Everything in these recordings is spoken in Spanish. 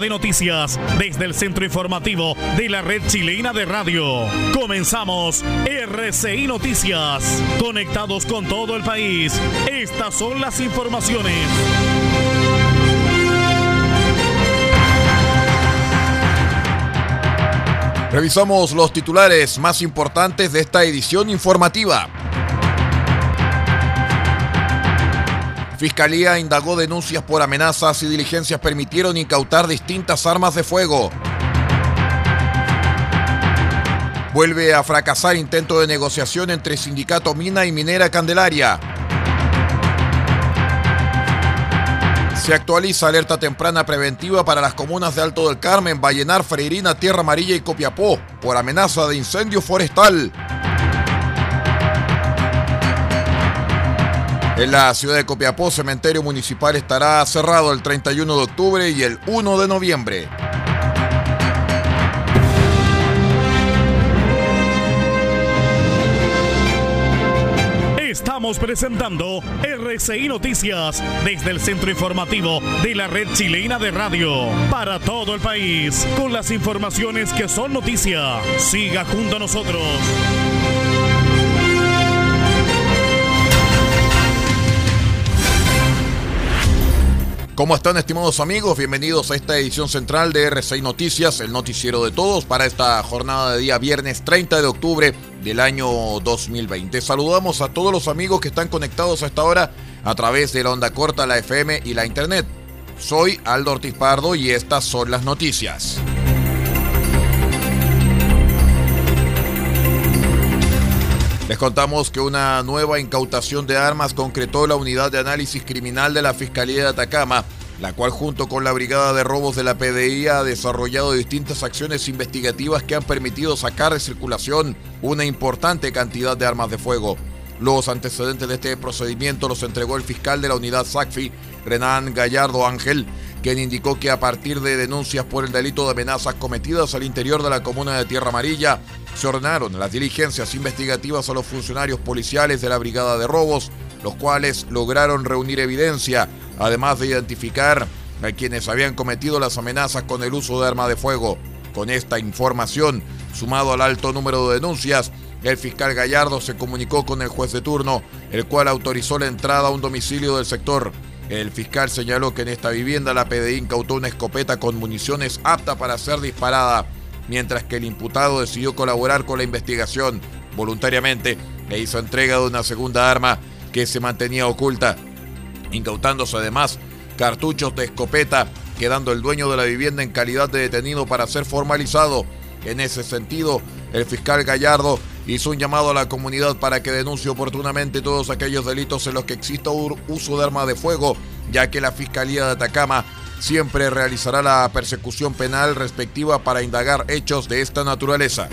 De noticias desde el centro informativo de la red chilena de radio. Comenzamos RCI Noticias. Conectados con todo el país. Estas son las informaciones. Revisamos los titulares más importantes de esta edición informativa. Fiscalía indagó denuncias por amenazas y diligencias permitieron incautar distintas armas de fuego. Vuelve a fracasar intento de negociación entre Sindicato Mina y Minera Candelaria. Se actualiza alerta temprana preventiva para las comunas de Alto del Carmen, Vallenar, Freirina, Tierra Amarilla y Copiapó por amenaza de incendio forestal. En la ciudad de Copiapó, cementerio municipal estará cerrado el 31 de octubre y el 1 de noviembre. Estamos presentando RCI Noticias desde el centro informativo de la red chilena de radio para todo el país con las informaciones que son noticia. Siga junto a nosotros. ¿Cómo están estimados amigos? Bienvenidos a esta edición central de R6 Noticias, el noticiero de todos para esta jornada de día viernes 30 de octubre del año 2020. Saludamos a todos los amigos que están conectados a esta hora a través de la onda corta, la FM y la Internet. Soy Aldo Ortiz Pardo y estas son las noticias. Les contamos que una nueva incautación de armas concretó la unidad de análisis criminal de la Fiscalía de Atacama, la cual junto con la Brigada de Robos de la PDI ha desarrollado distintas acciones investigativas que han permitido sacar de circulación una importante cantidad de armas de fuego. Los antecedentes de este procedimiento los entregó el fiscal de la unidad SACFI, Renan Gallardo Ángel, quien indicó que a partir de denuncias por el delito de amenazas cometidas al interior de la comuna de Tierra Amarilla, se ordenaron las diligencias investigativas a los funcionarios policiales de la Brigada de Robos, los cuales lograron reunir evidencia, además de identificar a quienes habían cometido las amenazas con el uso de arma de fuego. Con esta información, sumado al alto número de denuncias, el fiscal Gallardo se comunicó con el juez de turno, el cual autorizó la entrada a un domicilio del sector. El fiscal señaló que en esta vivienda la PDI incautó una escopeta con municiones apta para ser disparada, mientras que el imputado decidió colaborar con la investigación voluntariamente e hizo entrega de una segunda arma que se mantenía oculta, incautándose además cartuchos de escopeta, quedando el dueño de la vivienda en calidad de detenido para ser formalizado. En ese sentido, el fiscal Gallardo hizo un llamado a la comunidad para que denuncie oportunamente todos aquellos delitos en los que exista uso de arma de fuego, ya que la Fiscalía de Atacama siempre realizará la persecución penal respectiva para indagar hechos de esta naturaleza.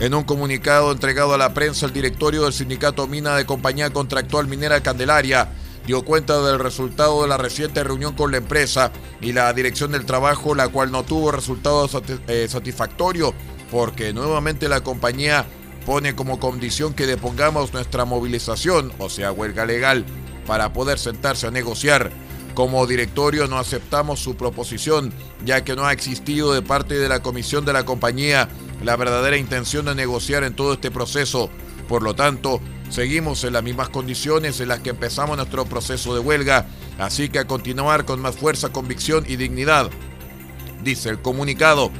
En un comunicado entregado a la prensa, el directorio del sindicato Mina de Compañía Contractual Minera Candelaria dio cuenta del resultado de la reciente reunión con la empresa y la dirección del trabajo, la cual no tuvo resultado eh, satisfactorio porque nuevamente la compañía pone como condición que depongamos nuestra movilización, o sea, huelga legal, para poder sentarse a negociar. Como directorio no aceptamos su proposición, ya que no ha existido de parte de la comisión de la compañía la verdadera intención de negociar en todo este proceso. Por lo tanto, seguimos en las mismas condiciones en las que empezamos nuestro proceso de huelga, así que a continuar con más fuerza, convicción y dignidad. Dice el comunicado,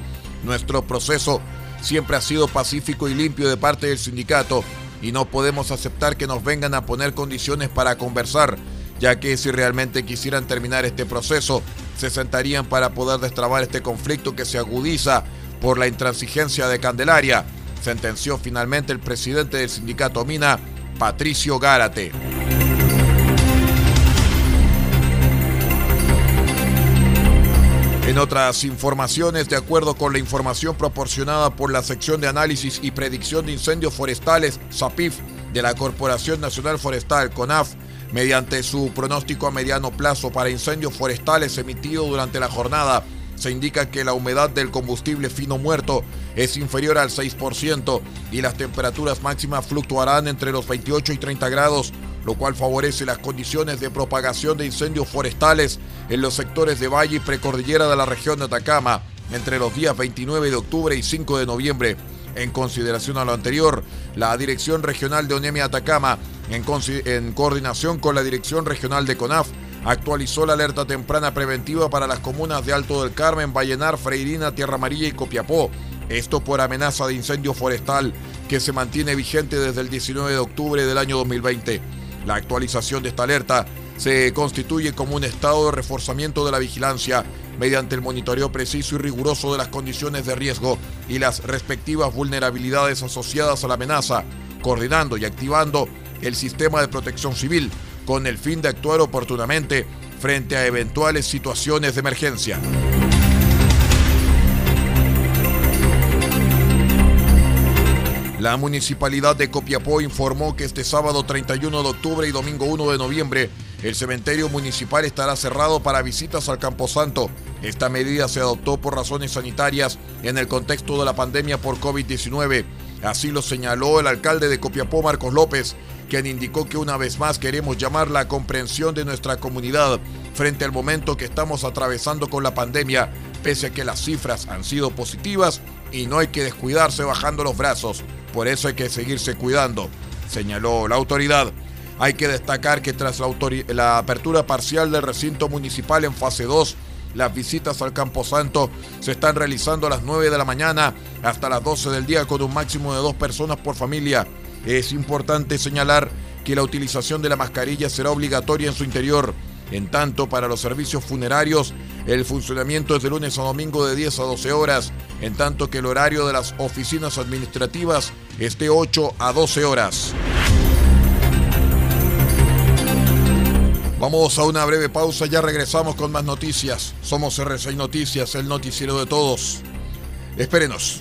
nuestro proceso siempre ha sido pacífico y limpio de parte del sindicato y no podemos aceptar que nos vengan a poner condiciones para conversar, ya que si realmente quisieran terminar este proceso, se sentarían para poder destrabar este conflicto que se agudiza por la intransigencia de Candelaria, sentenció finalmente el presidente del sindicato Mina, Patricio Gárate. En otras informaciones, de acuerdo con la información proporcionada por la sección de análisis y predicción de incendios forestales, SAPIF, de la Corporación Nacional Forestal, CONAF, mediante su pronóstico a mediano plazo para incendios forestales emitido durante la jornada, se indica que la humedad del combustible fino muerto es inferior al 6% y las temperaturas máximas fluctuarán entre los 28 y 30 grados lo cual favorece las condiciones de propagación de incendios forestales en los sectores de valle y precordillera de la región de Atacama entre los días 29 de octubre y 5 de noviembre. En consideración a lo anterior, la Dirección Regional de ONEMI Atacama, en, en coordinación con la Dirección Regional de CONAF, actualizó la alerta temprana preventiva para las comunas de Alto del Carmen, Vallenar, Freirina, Tierra Amarilla y Copiapó. Esto por amenaza de incendio forestal que se mantiene vigente desde el 19 de octubre del año 2020. La actualización de esta alerta se constituye como un estado de reforzamiento de la vigilancia mediante el monitoreo preciso y riguroso de las condiciones de riesgo y las respectivas vulnerabilidades asociadas a la amenaza, coordinando y activando el sistema de protección civil con el fin de actuar oportunamente frente a eventuales situaciones de emergencia. La municipalidad de Copiapó informó que este sábado 31 de octubre y domingo 1 de noviembre el cementerio municipal estará cerrado para visitas al Camposanto. Esta medida se adoptó por razones sanitarias en el contexto de la pandemia por COVID-19. Así lo señaló el alcalde de Copiapó, Marcos López, quien indicó que una vez más queremos llamar la comprensión de nuestra comunidad frente al momento que estamos atravesando con la pandemia, pese a que las cifras han sido positivas y no hay que descuidarse bajando los brazos. Por eso hay que seguirse cuidando, señaló la autoridad. Hay que destacar que tras la, apertura parcial del recinto municipal en fase 2, las visitas al Camposanto se están realizando a las 9 de la mañana hasta las 12 del día con un máximo de dos personas por familia. Es importante señalar que la utilización de la mascarilla será obligatoria en su interior. En tanto, para los servicios funerarios, el funcionamiento es de lunes a domingo de 10 a 12 horas, en tanto que el horario de las oficinas administrativas es de 8 a 12 horas. Vamos a una breve pausa, ya regresamos con más noticias. Somos R6 Noticias, el noticiero de todos. Espérenos.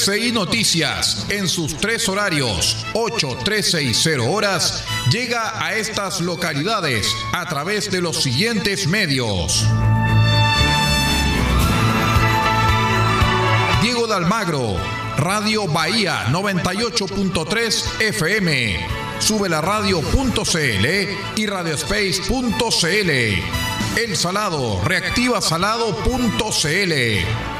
RCI Noticias, en sus tres horarios, 8, 13 y 0 horas, llega a estas localidades a través de los siguientes medios. Diego de Almagro, Radio Bahía 98.3 FM, sube la radio.cl y radiospace.cl. El Salado, reactiva salado.cl.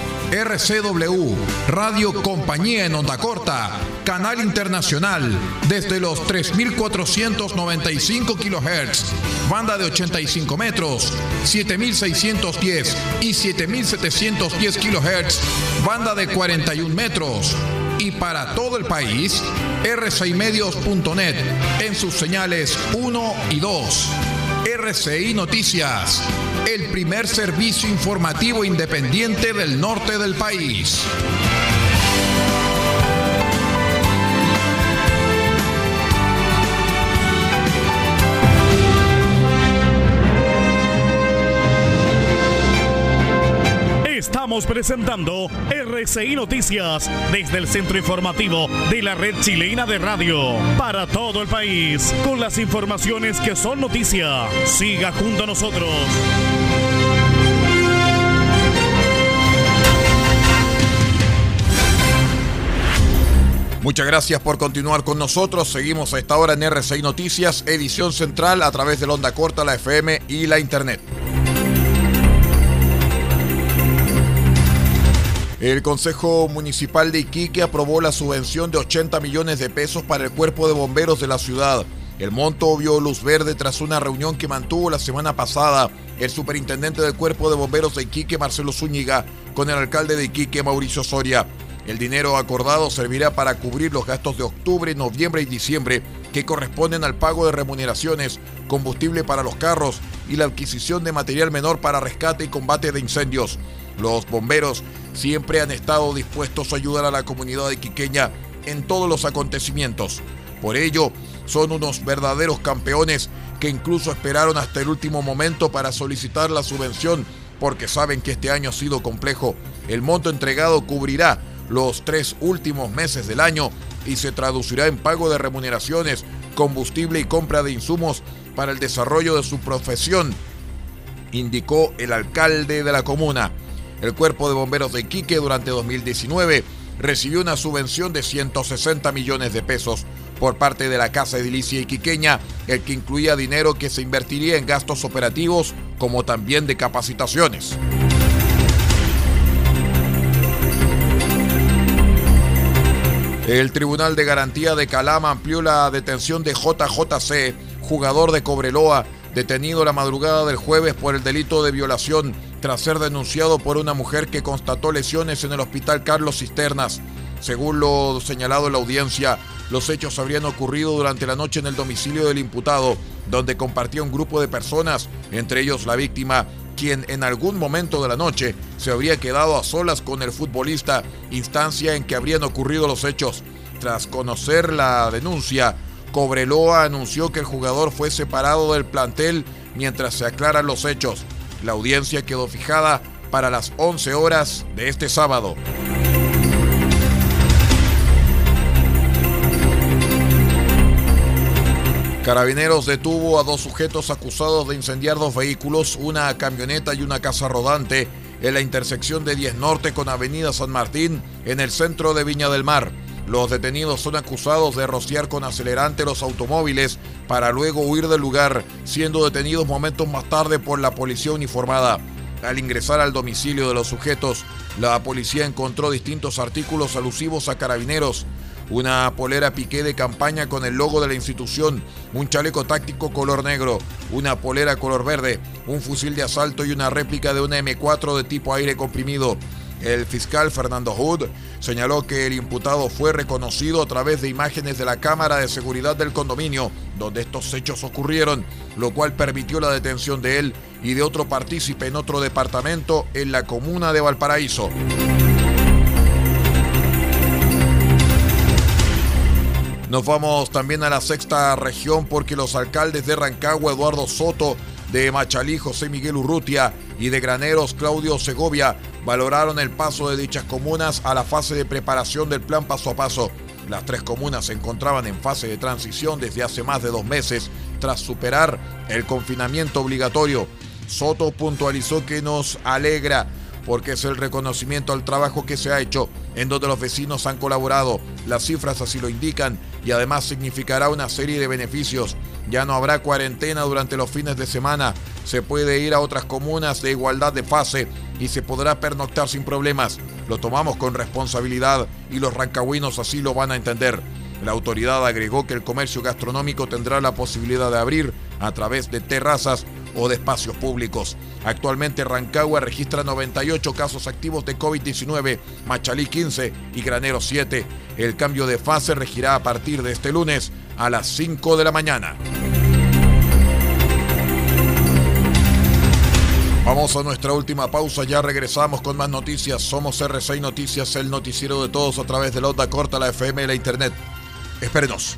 RCW, Radio Compañía en Onda Corta, Canal Internacional, desde los 3.495 kHz, banda de 85 metros, 7.610 y 7.710 kHz, banda de 41 metros. Y para todo el país, rcimedios.net en sus señales 1 y 2. RCI Noticias, el primer servicio informativo independiente del norte del país. Estamos presentando RCI Noticias desde el centro informativo de la red chilena de radio para todo el país con las informaciones que son noticia. Siga junto a nosotros. Muchas gracias por continuar con nosotros. Seguimos a esta hora en RCI Noticias, edición central a través de la onda corta, la FM y la Internet. El Consejo Municipal de Iquique aprobó la subvención de 80 millones de pesos para el cuerpo de bomberos de la ciudad. El monto vio luz verde tras una reunión que mantuvo la semana pasada el superintendente del cuerpo de bomberos de Iquique, Marcelo Zúñiga, con el alcalde de Iquique, Mauricio Soria. El dinero acordado servirá para cubrir los gastos de octubre, noviembre y diciembre que corresponden al pago de remuneraciones, combustible para los carros y la adquisición de material menor para rescate y combate de incendios. Los bomberos siempre han estado dispuestos a ayudar a la comunidad iquiqueña en todos los acontecimientos. Por ello, son unos verdaderos campeones que incluso esperaron hasta el último momento para solicitar la subvención porque saben que este año ha sido complejo. El monto entregado cubrirá los tres últimos meses del año y se traducirá en pago de remuneraciones, combustible y compra de insumos para el desarrollo de su profesión, indicó el alcalde de la comuna. El Cuerpo de Bomberos de Iquique durante 2019 recibió una subvención de 160 millones de pesos por parte de la Casa Edilicia Iquiqueña, el que incluía dinero que se invertiría en gastos operativos como también de capacitaciones. El Tribunal de Garantía de Calama amplió la detención de JJC, jugador de Cobreloa, detenido la madrugada del jueves por el delito de violación tras ser denunciado por una mujer que constató lesiones en el hospital Carlos Cisternas. Según lo señalado en la audiencia, los hechos habrían ocurrido durante la noche en el domicilio del imputado, donde compartía un grupo de personas, entre ellos la víctima, quien en algún momento de la noche se habría quedado a solas con el futbolista, instancia en que habrían ocurrido los hechos. Tras conocer la denuncia, Cobreloa anunció que el jugador fue separado del plantel mientras se aclaran los hechos. La audiencia quedó fijada para las 11 horas de este sábado. Carabineros detuvo a dos sujetos acusados de incendiar dos vehículos, una camioneta y una casa rodante, en la intersección de 10 Norte con Avenida San Martín, en el centro de Viña del Mar. Los detenidos son acusados de rociar con acelerante los automóviles para luego huir del lugar, siendo detenidos momentos más tarde por la policía uniformada. Al ingresar al domicilio de los sujetos, la policía encontró distintos artículos alusivos a carabineros, una polera piqué de campaña con el logo de la institución, un chaleco táctico color negro, una polera color verde, un fusil de asalto y una réplica de una M4 de tipo aire comprimido. El fiscal Fernando Hood señaló que el imputado fue reconocido a través de imágenes de la cámara de seguridad del condominio donde estos hechos ocurrieron, lo cual permitió la detención de él y de otro partícipe en otro departamento en la comuna de Valparaíso. Nos vamos también a la sexta región porque los alcaldes de Rancagua, Eduardo Soto, de Machalí, José Miguel Urrutia y de Graneros, Claudio Segovia, valoraron el paso de dichas comunas a la fase de preparación del plan paso a paso. Las tres comunas se encontraban en fase de transición desde hace más de dos meses tras superar el confinamiento obligatorio. Soto puntualizó que nos alegra porque es el reconocimiento al trabajo que se ha hecho, en donde los vecinos han colaborado, las cifras así lo indican, y además significará una serie de beneficios. Ya no habrá cuarentena durante los fines de semana, se puede ir a otras comunas de igualdad de fase y se podrá pernoctar sin problemas. Lo tomamos con responsabilidad y los rancagüinos así lo van a entender. La autoridad agregó que el comercio gastronómico tendrá la posibilidad de abrir a través de terrazas o de espacios públicos. Actualmente Rancagua registra 98 casos activos de COVID-19, Machalí 15 y Granero 7. El cambio de fase regirá a partir de este lunes a las 5 de la mañana. Vamos a nuestra última pausa, ya regresamos con más noticias. Somos R6 Noticias, el noticiero de todos a través de la onda corta, la FM y la Internet. Espérenos.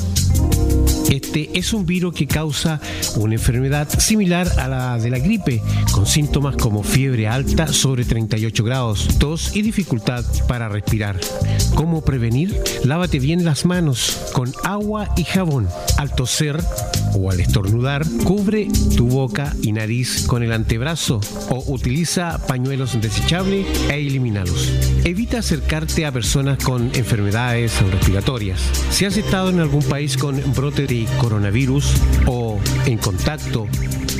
Este es un virus que causa una enfermedad similar a la de la gripe, con síntomas como fiebre alta sobre 38 grados, tos y dificultad para respirar. ¿Cómo prevenir? Lávate bien las manos con agua y jabón. Al toser o al estornudar, cubre tu boca y nariz con el antebrazo o utiliza pañuelos desechables e elimínalos. Evita acercarte a personas con enfermedades respiratorias. Si has estado en algún país con brote de coronavirus o en contacto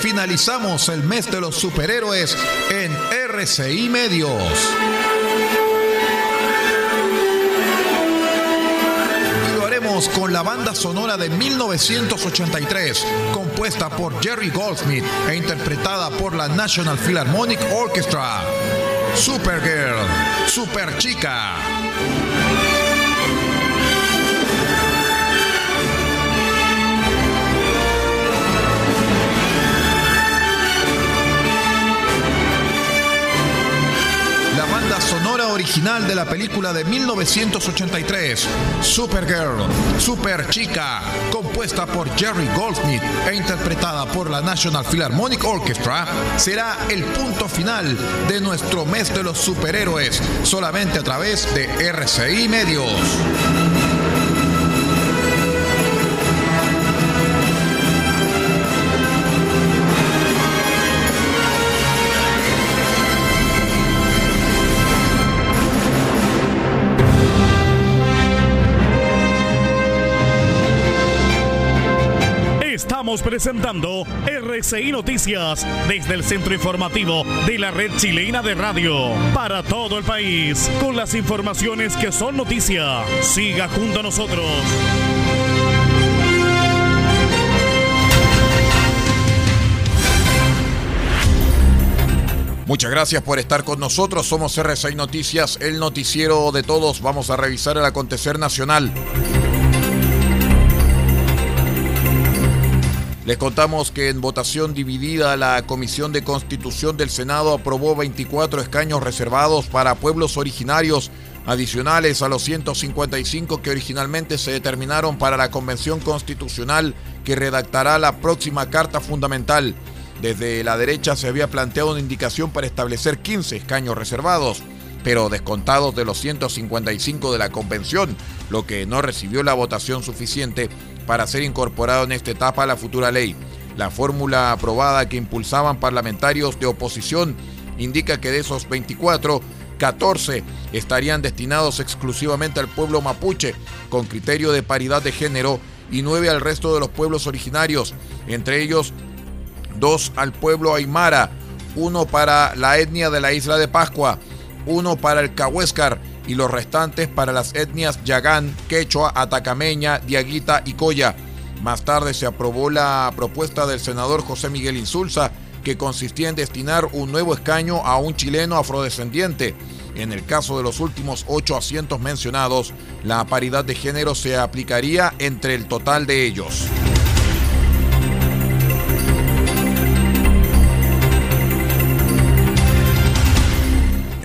Finalizamos el mes de los superhéroes en RCI Medios. Y lo haremos con la banda sonora de 1983, compuesta por Jerry Goldsmith e interpretada por la National Philharmonic Orchestra. Supergirl, Super original de la película de 1983, Supergirl, Super Chica, compuesta por Jerry Goldsmith e interpretada por la National Philharmonic Orchestra, será el punto final de nuestro mes de los superhéroes, solamente a través de RCI Medios. Presentando RCI Noticias desde el centro informativo de la red chilena de radio para todo el país con las informaciones que son noticia. Siga junto a nosotros. Muchas gracias por estar con nosotros. Somos RCI Noticias, el noticiero de todos. Vamos a revisar el acontecer nacional. Les contamos que en votación dividida la Comisión de Constitución del Senado aprobó 24 escaños reservados para pueblos originarios adicionales a los 155 que originalmente se determinaron para la Convención Constitucional que redactará la próxima Carta Fundamental. Desde la derecha se había planteado una indicación para establecer 15 escaños reservados, pero descontados de los 155 de la Convención, lo que no recibió la votación suficiente para ser incorporado en esta etapa a la futura ley. La fórmula aprobada que impulsaban parlamentarios de oposición indica que de esos 24, 14 estarían destinados exclusivamente al pueblo mapuche, con criterio de paridad de género, y 9 al resto de los pueblos originarios, entre ellos 2 al pueblo aymara, uno para la etnia de la isla de Pascua, uno para el Cahuéscar y los restantes para las etnias Yagán, Quechua, Atacameña, Diaguita y Coya. Más tarde se aprobó la propuesta del senador José Miguel Insulza, que consistía en destinar un nuevo escaño a un chileno afrodescendiente. En el caso de los últimos ocho asientos mencionados, la paridad de género se aplicaría entre el total de ellos.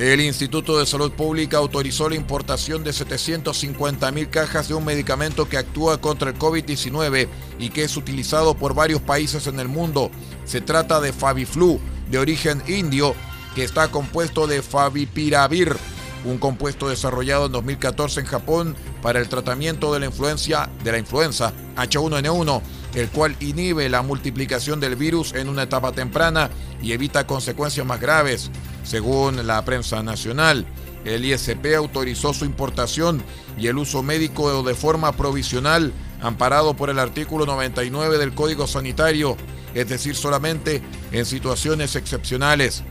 El Instituto de Salud Pública autorizó la importación de 750 mil cajas de un medicamento que actúa contra el COVID-19 y que es utilizado por varios países en el mundo. Se trata de Fabiflu, de origen indio, que está compuesto de Favipiravir, un compuesto desarrollado en 2014 en Japón para el tratamiento de la influencia de la influenza H1N1, el cual inhibe la multiplicación del virus en una etapa temprana y evita consecuencias más graves. Según la prensa nacional, el ISP autorizó su importación y el uso médico de forma provisional amparado por el artículo 99 del Código Sanitario, es decir, solamente en situaciones excepcionales.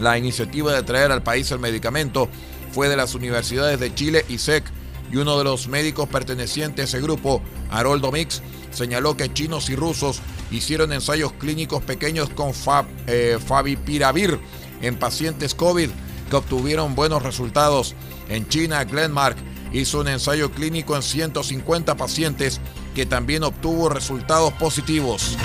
La iniciativa de traer al país el medicamento fue de las universidades de Chile y SEC y uno de los médicos pertenecientes a ese grupo, Haroldo Mix, señaló que chinos y rusos hicieron ensayos clínicos pequeños con eh, Favipiravir en pacientes COVID que obtuvieron buenos resultados. En China, Glenmark hizo un ensayo clínico en 150 pacientes que también obtuvo resultados positivos.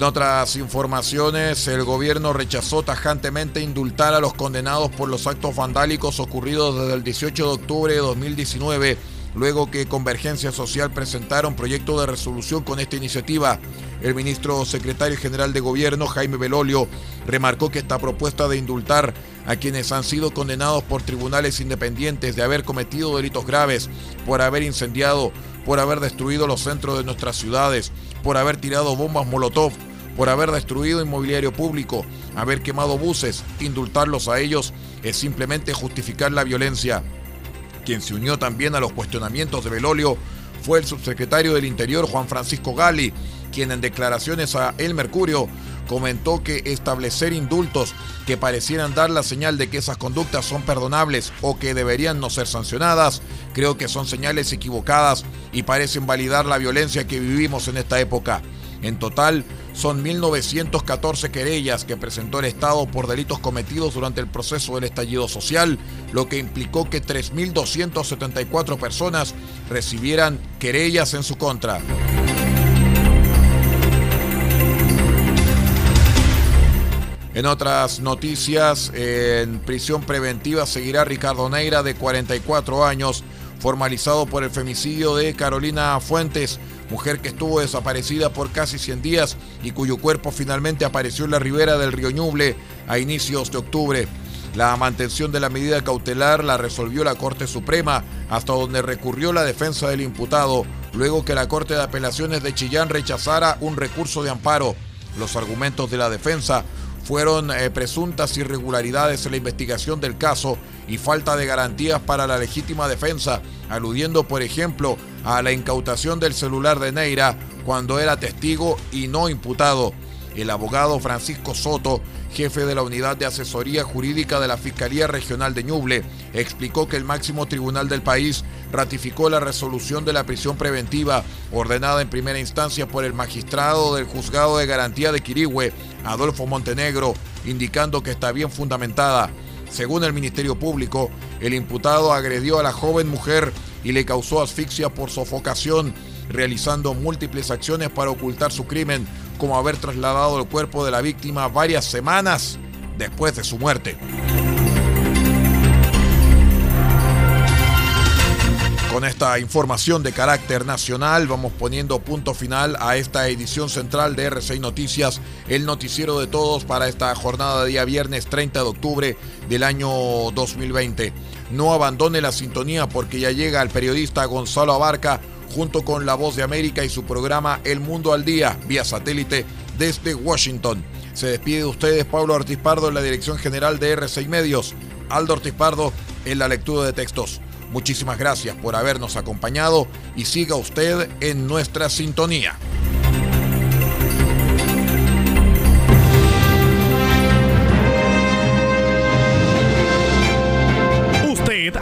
En otras informaciones, el gobierno rechazó tajantemente indultar a los condenados por los actos vandálicos ocurridos desde el 18 de octubre de 2019 luego que Convergencia Social presentara un proyecto de resolución con esta iniciativa. El ministro secretario general de Gobierno, Jaime Belolio, remarcó que esta propuesta de indultar a quienes han sido condenados por tribunales independientes de haber cometido delitos graves, por haber incendiado, por haber destruido los centros de nuestras ciudades, por haber tirado bombas Molotov, por haber destruido inmobiliario público, haber quemado buses, indultarlos a ellos es simplemente justificar la violencia. Quien se unió también a los cuestionamientos de Belolio fue el subsecretario del Interior Juan Francisco Gali, quien en declaraciones a El Mercurio comentó que establecer indultos que parecieran dar la señal de que esas conductas son perdonables o que deberían no ser sancionadas, creo que son señales equivocadas y parecen validar la violencia que vivimos en esta época. En total, son 1.914 querellas que presentó el Estado por delitos cometidos durante el proceso del estallido social, lo que implicó que 3.274 personas recibieran querellas en su contra. En otras noticias, en prisión preventiva seguirá Ricardo Neira, de 44 años, formalizado por el femicidio de Carolina Fuentes, mujer que estuvo desaparecida por casi 100 días y cuyo cuerpo finalmente apareció en la ribera del río Ñuble a inicios de octubre. La mantención de la medida cautelar la resolvió la Corte Suprema, hasta donde recurrió la defensa del imputado, luego que la Corte de Apelaciones de Chillán rechazara un recurso de amparo. Los argumentos de la defensa fueron eh, presuntas irregularidades en la investigación del caso y falta de garantías para la legítima defensa, aludiendo por ejemplo a la incautación del celular de Neira cuando era testigo y no imputado. El abogado Francisco Soto, jefe de la unidad de asesoría jurídica de la Fiscalía Regional de Ñuble, explicó que el máximo tribunal del país ratificó la resolución de la prisión preventiva ordenada en primera instancia por el magistrado del juzgado de garantía de Quirigüe, Adolfo Montenegro, indicando que está bien fundamentada. Según el Ministerio Público, el imputado agredió a la joven mujer y le causó asfixia por sofocación, realizando múltiples acciones para ocultar su crimen, como haber trasladado el cuerpo de la víctima varias semanas después de su muerte. Con esta información de carácter nacional vamos poniendo punto final a esta edición central de R6 Noticias, el noticiero de todos para esta jornada de día viernes 30 de octubre del año 2020. No abandone la sintonía porque ya llega el periodista Gonzalo Abarca junto con La Voz de América y su programa El Mundo al Día, vía satélite desde Washington. Se despide de ustedes Pablo Ortiz Pardo en la dirección general de R6 Medios, Aldo Ortiz Pardo en la lectura de textos. Muchísimas gracias por habernos acompañado y siga usted en nuestra sintonía.